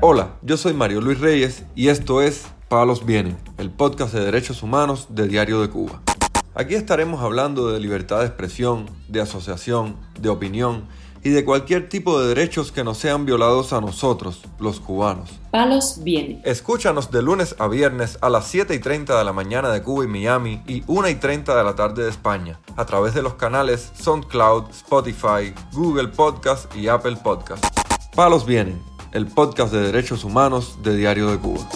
Hola, yo soy Mario Luis Reyes y esto es Palos Vienen, el podcast de derechos humanos de Diario de Cuba. Aquí estaremos hablando de libertad de expresión, de asociación, de opinión y de cualquier tipo de derechos que nos sean violados a nosotros, los cubanos. Palos Vienen. Escúchanos de lunes a viernes a las 7 y 30 de la mañana de Cuba y Miami y 1 y 30 de la tarde de España, a través de los canales SoundCloud, Spotify, Google Podcast y Apple Podcast. Palos Vienen el podcast de derechos humanos de Diario de Cuba.